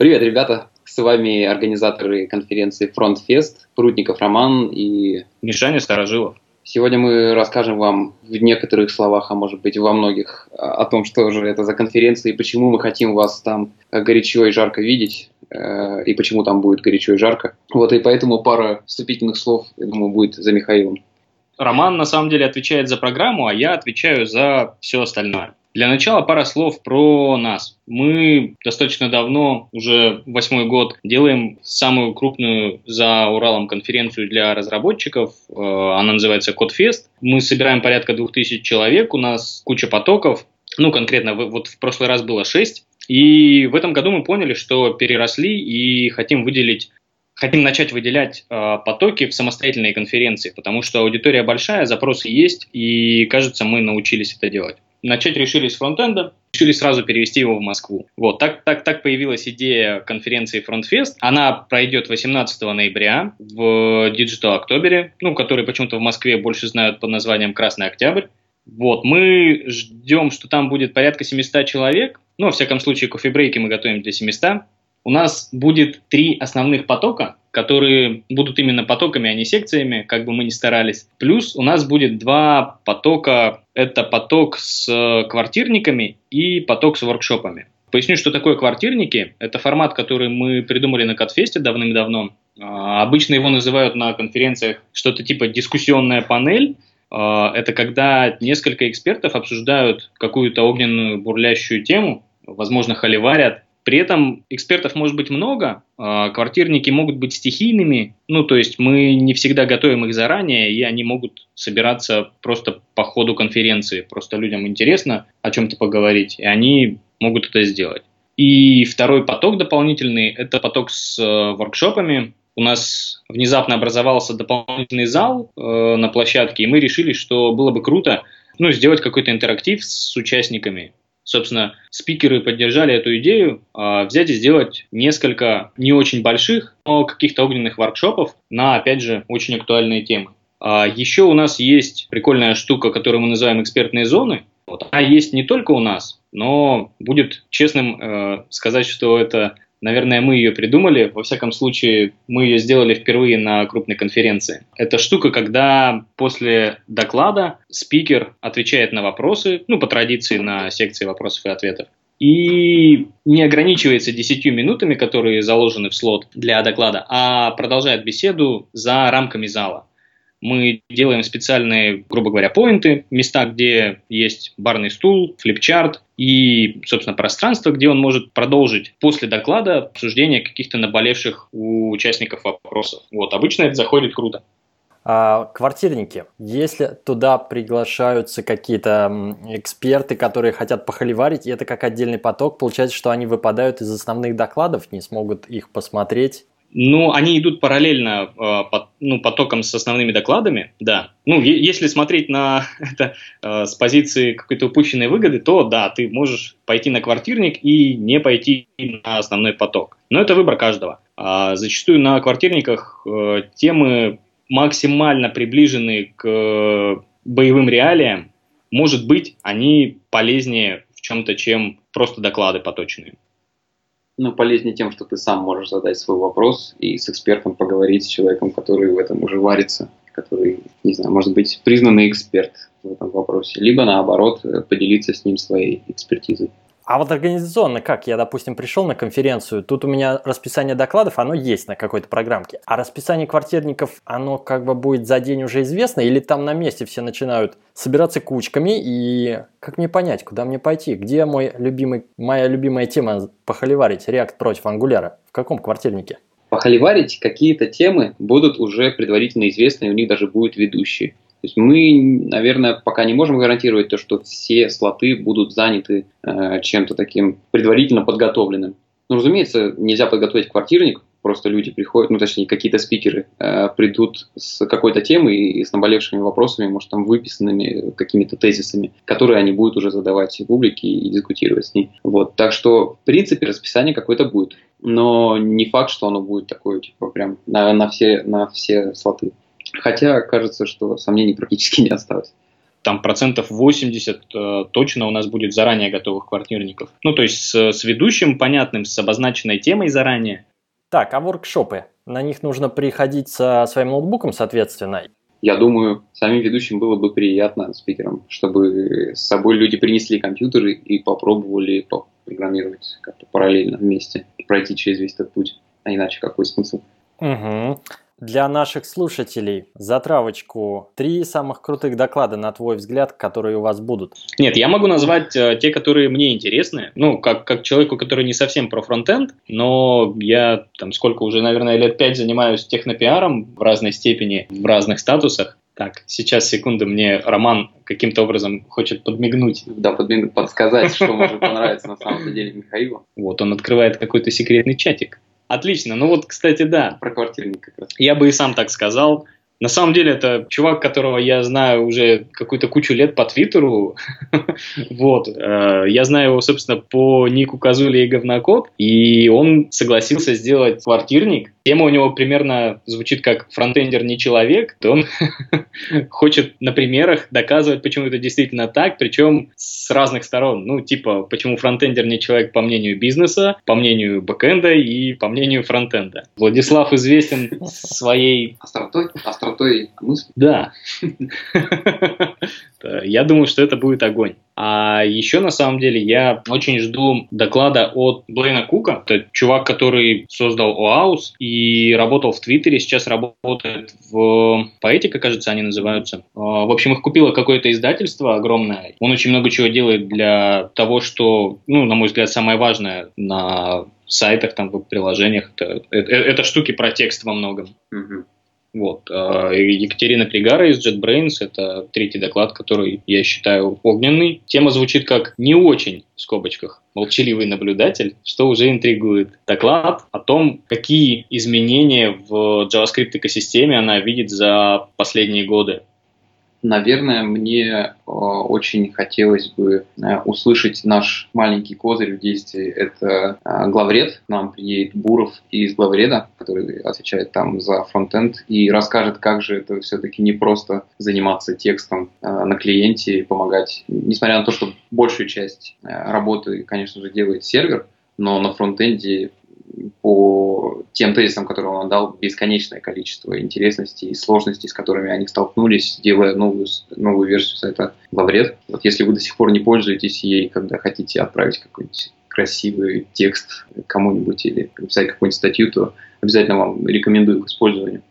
Привет, ребята! С вами организаторы конференции FrontFest, Прутников Роман и... Мишаня Старожилов. Сегодня мы расскажем вам в некоторых словах, а может быть во многих, о том, что же это за конференция и почему мы хотим вас там горячо и жарко видеть, э, и почему там будет горячо и жарко. Вот и поэтому пара вступительных слов, я думаю, будет за Михаилом. Роман на самом деле отвечает за программу, а я отвечаю за все остальное. Для начала пара слов про нас. Мы достаточно давно, уже восьмой год, делаем самую крупную за Уралом конференцию для разработчиков. Э, она называется CodeFest. Мы собираем порядка двух тысяч человек, у нас куча потоков. Ну, конкретно, вот в прошлый раз было шесть. И в этом году мы поняли, что переросли и хотим выделить хотим начать выделять э, потоки в самостоятельные конференции, потому что аудитория большая, запросы есть, и кажется, мы научились это делать начать решили с фронтенда, решили сразу перевести его в Москву. Вот, так, так, так появилась идея конференции FrontFest. Она пройдет 18 ноября в Digital October, ну, который почему-то в Москве больше знают под названием Красный Октябрь. Вот, мы ждем, что там будет порядка 700 человек. Ну, во всяком случае, кофе-брейки мы готовим для 700. У нас будет три основных потока, которые будут именно потоками, а не секциями, как бы мы ни старались. Плюс у нас будет два потока. Это поток с квартирниками и поток с воркшопами. Поясню, что такое квартирники. Это формат, который мы придумали на Катфесте давным-давно. А, обычно его называют на конференциях что-то типа дискуссионная панель. А, это когда несколько экспертов обсуждают какую-то огненную бурлящую тему, возможно, холиварят, при этом экспертов может быть много, а, квартирники могут быть стихийными, ну то есть мы не всегда готовим их заранее, и они могут собираться просто по ходу конференции. Просто людям интересно о чем-то поговорить, и они могут это сделать. И второй поток дополнительный – это поток с э, воркшопами. У нас внезапно образовался дополнительный зал э, на площадке, и мы решили, что было бы круто ну, сделать какой-то интерактив с участниками. Собственно, спикеры поддержали эту идею э, взять и сделать несколько не очень больших, но каких-то огненных воркшопов на, опять же, очень актуальные темы. А еще у нас есть прикольная штука, которую мы называем экспертные зоны. Вот. Она есть не только у нас, но будет честным э, сказать, что это Наверное, мы ее придумали. Во всяком случае, мы ее сделали впервые на крупной конференции. Это штука, когда после доклада спикер отвечает на вопросы, ну, по традиции на секции вопросов и ответов, и не ограничивается 10 минутами, которые заложены в слот для доклада, а продолжает беседу за рамками зала. Мы делаем специальные, грубо говоря, поинты, места, где есть барный стул, флипчарт и, собственно, пространство, где он может продолжить после доклада обсуждение каких-то наболевших у участников вопросов. Вот, обычно это заходит круто. А, квартирники. Если туда приглашаются какие-то эксперты, которые хотят похоливарить, и это как отдельный поток, получается, что они выпадают из основных докладов, не смогут их посмотреть ну, они идут параллельно э, ну, потоком с основными докладами, да. Ну, если смотреть на это э, с позиции какой-то упущенной выгоды, то да, ты можешь пойти на квартирник и не пойти на основной поток. Но это выбор каждого. А зачастую на квартирниках э, темы максимально приближены к боевым реалиям. Может быть, они полезнее в чем-то, чем просто доклады поточные ну, полезнее тем, что ты сам можешь задать свой вопрос и с экспертом поговорить, с человеком, который в этом уже варится, который, не знаю, может быть, признанный эксперт в этом вопросе, либо наоборот, поделиться с ним своей экспертизой. А вот организационно как? Я, допустим, пришел на конференцию, тут у меня расписание докладов, оно есть на какой-то программке. А расписание квартирников, оно как бы будет за день уже известно, или там на месте все начинают собираться кучками, и как мне понять, куда мне пойти? Где мой любимый, моя любимая тема похоливарить, React против Angular? В каком квартирнике? Похоливарить какие-то темы будут уже предварительно известны, и у них даже будет ведущий. То есть мы, наверное, пока не можем гарантировать то, что все слоты будут заняты э, чем-то таким предварительно подготовленным. Ну, разумеется, нельзя подготовить квартирник, просто люди приходят, ну, точнее, какие-то спикеры э, придут с какой-то темой и с наболевшими вопросами, может, там, выписанными какими-то тезисами, которые они будут уже задавать публике и дискутировать с ней. Вот, так что, в принципе, расписание какое-то будет, но не факт, что оно будет такое, типа, прям на, на, все, на все слоты. Хотя кажется, что сомнений практически не осталось. там процентов 80 э, точно у нас будет заранее готовых квартирников. Ну, то есть с, с ведущим понятным, с обозначенной темой заранее. Так, а воркшопы? На них нужно приходить со своим ноутбуком, соответственно. Я думаю, самим ведущим было бы приятно спикерам, чтобы с собой люди принесли компьютеры и попробовали программировать как-то параллельно вместе, пройти через весь этот путь. А иначе какой смысл? Угу. Для наших слушателей затравочку. Три самых крутых доклада, на твой взгляд, которые у вас будут. Нет, я могу назвать э, те, которые мне интересны. Ну, как, как человеку, который не совсем про фронтенд, но я там сколько уже, наверное, лет пять занимаюсь технопиаром в разной степени, в разных статусах. Так, сейчас, секунду, мне Роман каким-то образом хочет подмигнуть. Да, подмигнуть, подсказать, что может понравиться на самом деле Михаилу. Вот, он открывает какой-то секретный чатик. Отлично. Ну вот, кстати, да. Про квартирник как раз. Я бы и сам так сказал. На самом деле это чувак, которого я знаю уже какую-то кучу лет по Твиттеру. вот. Э, я знаю его, собственно, по нику Казули и Говнокод. И он согласился сделать квартирник. Тема у него примерно звучит как «фронтендер не человек». То он хочет на примерах доказывать, почему это действительно так, причем с разных сторон. Ну, типа, почему фронтендер не человек по мнению бизнеса, по мнению бэкэнда и по мнению фронтенда. Владислав известен своей... Остротой? Остротой мысли? Да. Я думаю, что это будет огонь. А еще, на самом деле, я очень жду доклада от Блейна Кука. Это чувак, который создал ОАУС и работал в Твиттере, сейчас работает в Поэтика, кажется, они называются. А, в общем, их купило какое-то издательство огромное. Он очень много чего делает для того, что, ну, на мой взгляд, самое важное на сайтах, там, в приложениях. Это, это, это штуки про текст во многом. Угу. Вот. А, Екатерина Пригара из JetBrains – это третий доклад, который я считаю огненный. Тема звучит как «не очень» в скобочках молчаливый наблюдатель, что уже интригует. Доклад о том, какие изменения в JavaScript экосистеме она видит за последние годы. Наверное, мне э, очень хотелось бы э, услышать наш маленький козырь в действии. Это э, главред. К нам приедет Буров из главреда, который отвечает там за фронтенд, и расскажет, как же это все-таки не просто заниматься текстом на клиенте и помогать. Несмотря на то, что большую часть работы, конечно же, делает сервер, но на фронтенде по тем тезисам, которые он дал, бесконечное количество интересностей и сложностей, с которыми они столкнулись, делая новую, новую версию сайта Лавред. Вот если вы до сих пор не пользуетесь ей, когда хотите отправить какой-нибудь красивый текст кому-нибудь или написать какую-нибудь статью, то обязательно вам рекомендую к использованию.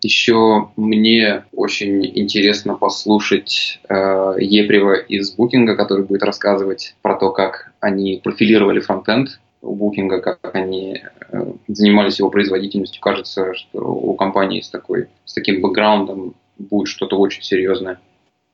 Еще мне очень интересно послушать э, Епрева из Букинга, который будет рассказывать про то, как они профилировали фронтенд у Букинга, как они э, занимались его производительностью. Кажется, что у компании с, такой, с таким бэкграундом будет что-то очень серьезное.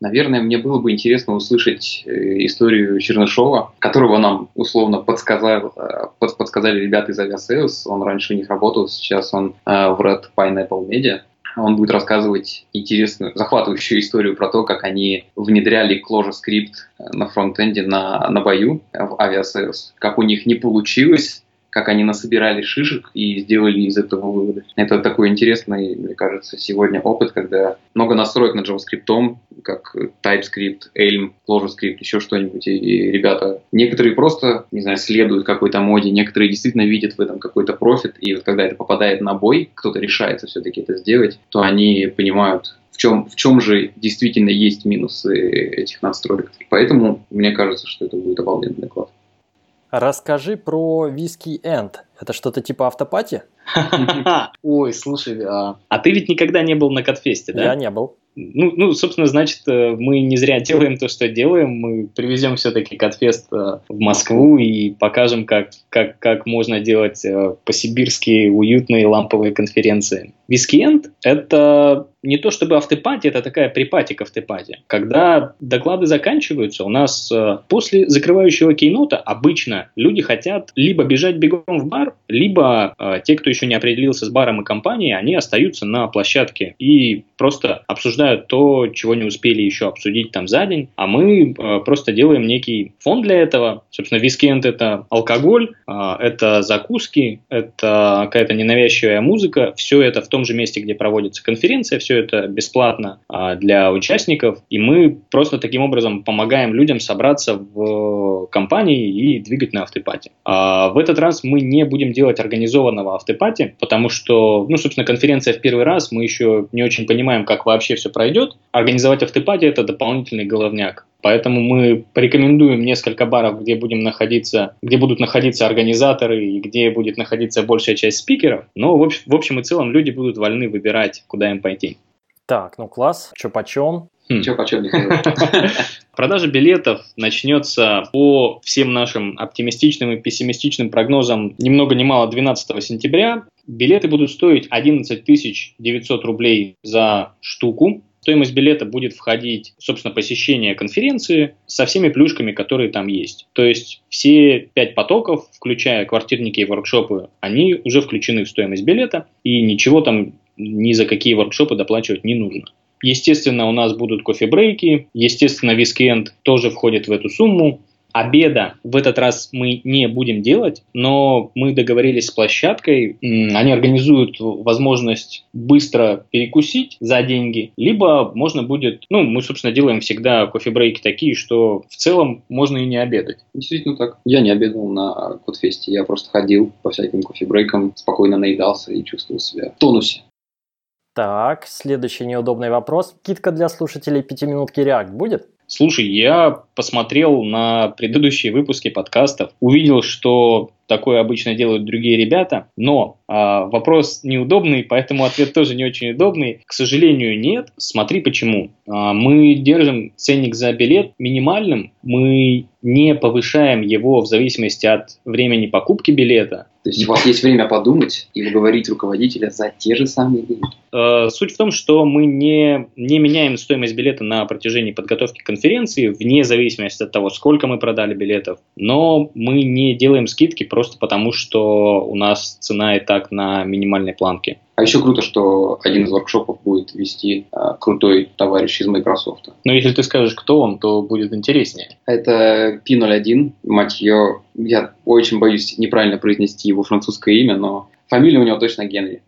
Наверное, мне было бы интересно услышать э, историю Чернышова, которого нам условно подсказал, э, подсказали ребята из Aviasales. Он раньше у них работал, сейчас он в Red Pineapple Media. Он будет рассказывать интересную, захватывающую историю про то, как они внедряли ClojureScript на фронтенде на, на бою в Aviasales. Как у них не получилось, как они насобирали шишек и сделали из этого выводы. Это такой интересный, мне кажется, сегодня опыт, когда много настроек на JavaScript, как TypeScript, Elm, ClojureScript, еще что-нибудь, и ребята, некоторые просто, не знаю, следуют какой-то моде, некоторые действительно видят в этом какой-то профит, и вот когда это попадает на бой, кто-то решается все-таки это сделать, то они понимают, в чем, в чем же действительно есть минусы этих настроек. Поэтому мне кажется, что это будет обалденный доклад. Расскажи про виски Энд. Это что-то типа автопати? Ой, слушай, а, а ты ведь никогда не был на Катфесте, да? Я не был. Ну, ну, собственно, значит, э, мы не зря делаем то, что делаем. Мы привезем все-таки Катфест э, в Москву и покажем, как, как, как можно делать э, по-сибирски уютные ламповые конференции. Вискиенд – это не то чтобы автопати, это такая припати к автопати. Когда доклады заканчиваются, у нас после закрывающего кейнота обычно люди хотят либо бежать бегом в бар, либо те, кто еще не определился с баром и компанией, они остаются на площадке и просто обсуждают то, чего не успели еще обсудить там за день, а мы э, просто делаем некий фон для этого. Собственно, вискенд это алкоголь, э, это закуски, это какая-то ненавязчивая музыка, все это в том же месте, где проводится конференция, все это бесплатно а, для участников, и мы просто таким образом помогаем людям собраться в компании и двигать на автопате. А в этот раз мы не будем делать организованного автопати, потому что, ну, собственно, конференция в первый раз, мы еще не очень понимаем, как вообще все пройдет. Организовать автопати – это дополнительный головняк. Поэтому мы порекомендуем несколько баров, где будем находиться, где будут находиться организаторы и где будет находиться большая часть спикеров. Но в общем и целом люди будут вольны выбирать, куда им пойти. Так, ну класс. Что почем? Хм. Че почем, Продажа билетов начнется по всем нашим оптимистичным и пессимистичным прогнозам ни много ни мало 12 сентября. Билеты будут стоить 11 900 рублей за штуку стоимость билета будет входить, собственно, посещение конференции со всеми плюшками, которые там есть. То есть все пять потоков, включая квартирники и воркшопы, они уже включены в стоимость билета, и ничего там ни за какие воркшопы доплачивать не нужно. Естественно, у нас будут кофе-брейки, естественно, вискенд тоже входит в эту сумму. Обеда в этот раз мы не будем делать, но мы договорились с площадкой, они организуют возможность быстро перекусить за деньги, либо можно будет, ну, мы, собственно, делаем всегда кофе-брейки такие, что в целом можно и не обедать. Действительно так. Я не обедал на Кодфесте, я просто ходил по всяким кофе-брейкам, спокойно наедался и чувствовал себя в тонусе. Так, следующий неудобный вопрос. Китка для слушателей пятиминутки React будет? Слушай, я посмотрел на предыдущие выпуски подкастов, увидел, что такое обычно делают другие ребята, но а, вопрос неудобный, поэтому ответ тоже не очень удобный. К сожалению, нет. Смотри почему. А, мы держим ценник за билет минимальным, мы не повышаем его в зависимости от времени покупки билета. То есть у вас есть время подумать и уговорить руководителя за те же самые деньги. Э, суть в том, что мы не, не меняем стоимость билета на протяжении подготовки конференции, вне зависимости от того, сколько мы продали билетов. Но мы не делаем скидки просто потому, что у нас цена и так на минимальной планке. А еще круто, что один из воркшопов будет вести а, крутой товарищ из Microsoft. Но если ты скажешь, кто он, то будет интереснее. Это P01, мать ее, я очень боюсь неправильно произнести его французское имя, но фамилия у него точно Генри.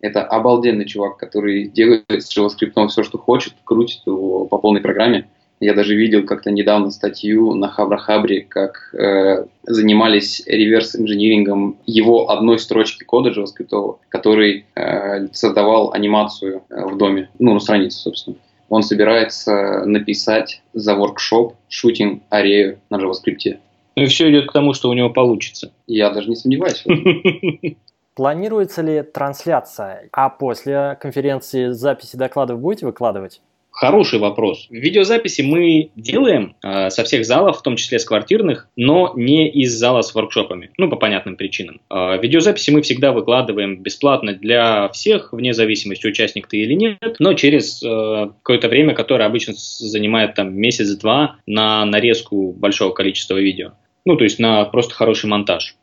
Это обалденный чувак, который делает с JavaScript все, что хочет, крутит его по полной программе. Я даже видел как-то недавно статью на Хабра-Хабре, как э, занимались реверс-инжинирингом его одной строчки кода JavaScript, который э, создавал анимацию э, в доме, ну, на странице, собственно. Он собирается написать за воркшоп шутинг арею на JavaScript. Ну и все идет к тому, что у него получится. Я даже не сомневаюсь. Планируется ли трансляция, а после конференции записи докладов будете выкладывать? Хороший вопрос. Видеозаписи мы делаем э, со всех залов, в том числе с квартирных, но не из зала с воркшопами. Ну, по понятным причинам. Э, видеозаписи мы всегда выкладываем бесплатно для всех, вне зависимости, участник ты или нет, но через э, какое-то время, которое обычно занимает там месяц-два на нарезку большого количества видео. Ну, то есть на просто хороший монтаж.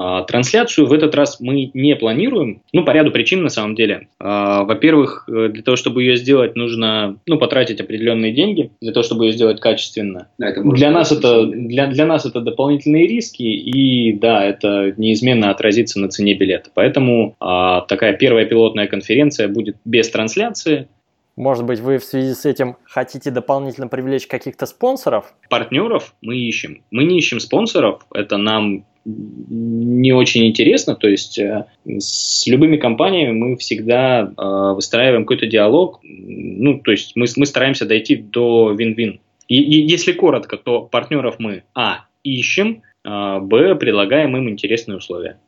А, трансляцию в этот раз мы не планируем, ну, по ряду причин на самом деле. А, во-первых, э, для того, чтобы ее сделать, нужно ну, потратить определенные деньги, для того, чтобы ее сделать качественно. Да, это для, нас это, для, для нас это дополнительные риски, и да, это неизменно отразится на цене билета. Поэтому а, такая первая пилотная конференция будет без трансляции, может быть, вы в связи с этим хотите дополнительно привлечь каких-то спонсоров? Партнеров мы ищем. Мы не ищем спонсоров. Это нам не очень интересно. То есть э, с любыми компаниями мы всегда э, выстраиваем какой-то диалог. Ну, то есть мы, мы стараемся дойти до вин-вин. И, и если коротко, то партнеров мы а ищем, а, б предлагаем им интересные условия.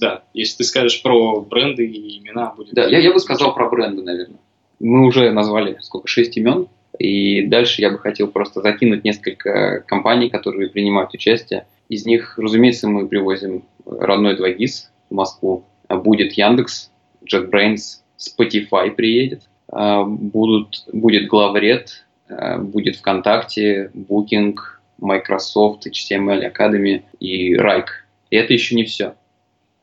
Да, если ты скажешь про бренды и имена, будет. Да, я, я бы сказал про бренды, наверное. Мы уже назвали сколько шесть имен, и дальше я бы хотел просто закинуть несколько компаний, которые принимают участие. Из них, разумеется, мы привозим родной 2GIS в Москву. Будет Яндекс, JetBrains, Spotify приедет, а, будут, будет Главред, а, будет ВКонтакте, Booking, Microsoft, HTML Academy и Райк. И это еще не все.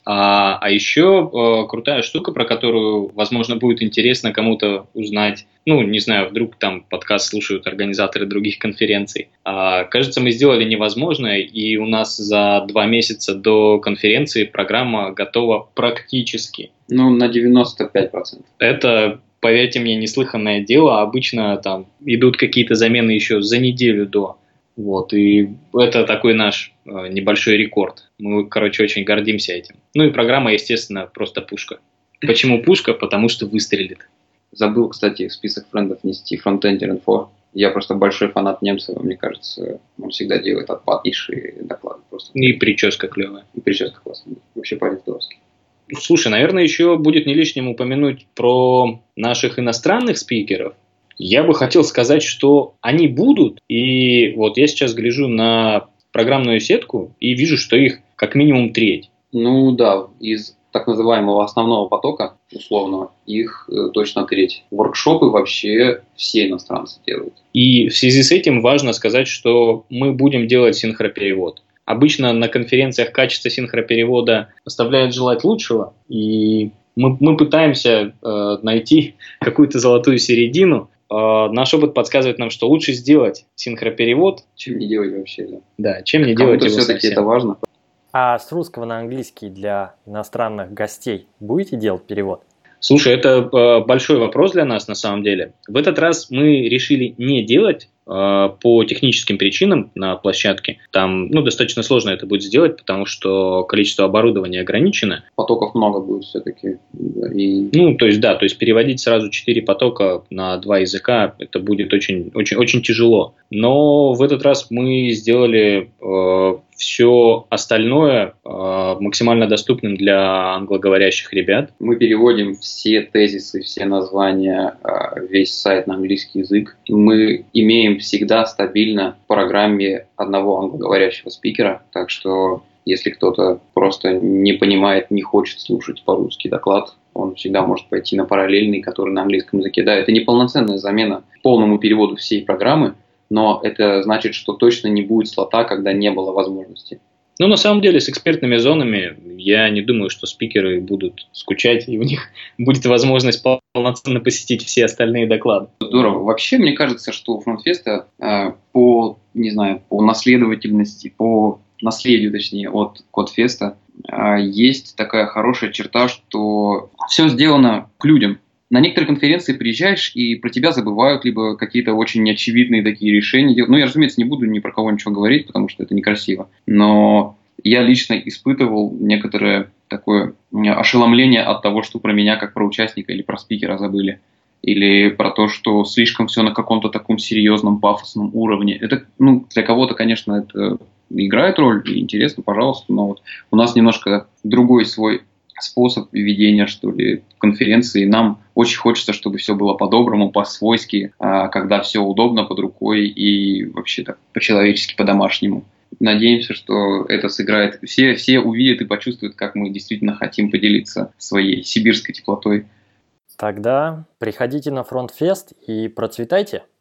А, а еще э, крутая штука, про которую, возможно, будет интересно кому-то узнать. Ну, не знаю, вдруг там подкаст слушают организаторы других конференций. А, кажется, мы сделали невозможное, и у нас за два месяца до конференции программа готова практически. Ну, на 95%. Это, поверьте мне, неслыханное дело. Обычно там идут какие-то замены еще за неделю до. Вот, и это такой наш э, небольшой рекорд. Мы, короче, очень гордимся этим. Ну и программа, естественно, просто пушка. Почему пушка? Потому что выстрелит. Забыл, кстати, в список френдов нести фронтендер инфо. Я просто большой фанат Немцева, мне кажется, он всегда делает отпаднейшие доклады. Просто. И прическа клевая. И прическа классная. Вообще парень здоровский. Слушай, наверное, еще будет не лишним упомянуть про наших иностранных спикеров. Я бы хотел сказать, что они будут, и вот я сейчас гляжу на программную сетку и вижу, что их как минимум треть. Ну да, из так называемого основного потока, условного, их э, точно треть. Воркшопы вообще все иностранцы делают. И в связи с этим важно сказать, что мы будем делать синхроперевод. Обычно на конференциях качество синхроперевода оставляет желать лучшего, и мы, мы пытаемся э, найти какую-то золотую середину, Uh, наш опыт подсказывает нам, что лучше сделать синхроперевод. Чем не делать вообще, да. Да, чем не делать его все-таки это важно. А с русского на английский для иностранных гостей будете делать перевод? Слушай, это э, большой вопрос для нас на самом деле. В этот раз мы решили не делать э, по техническим причинам на площадке. Там ну, достаточно сложно это будет сделать, потому что количество оборудования ограничено. Потоков много будет все-таки. И... Ну, то есть, да, то есть переводить сразу 4 потока на два языка, это будет очень, очень, очень тяжело. Но в этот раз мы сделали э, все остальное э, максимально доступным для англоговорящих ребят. Мы переводим все тезисы, все названия, э, весь сайт на английский язык. Мы имеем всегда стабильно в программе одного англоговорящего спикера, так что если кто-то просто не понимает, не хочет слушать по-русски доклад, он всегда может пойти на параллельный, который на английском языке. Да, это не полноценная замена полному переводу всей программы, но это значит, что точно не будет слота, когда не было возможности. Ну, на самом деле, с экспертными зонами я не думаю, что спикеры будут скучать, и у них будет возможность полноценно посетить все остальные доклады. Здорово. Вообще, мне кажется, что у FrontFest а э, по, не знаю, по наследовательности, по наследию, точнее, от CodeFest а, э, есть такая хорошая черта, что все сделано к людям на некоторые конференции приезжаешь, и про тебя забывают, либо какие-то очень неочевидные такие решения. Ну, я, разумеется, не буду ни про кого ничего говорить, потому что это некрасиво. Но я лично испытывал некоторое такое ошеломление от того, что про меня, как про участника или про спикера забыли. Или про то, что слишком все на каком-то таком серьезном, пафосном уровне. Это, ну, для кого-то, конечно, это играет роль, и интересно, пожалуйста, но вот у нас немножко другой свой способ ведения, что ли, конференции. Нам очень хочется, чтобы все было по-доброму, по-свойски, а, когда все удобно под рукой и вообще так по-человечески, по-домашнему. Надеемся, что это сыграет. Все, все увидят и почувствуют, как мы действительно хотим поделиться своей сибирской теплотой. Тогда приходите на фронтфест и процветайте.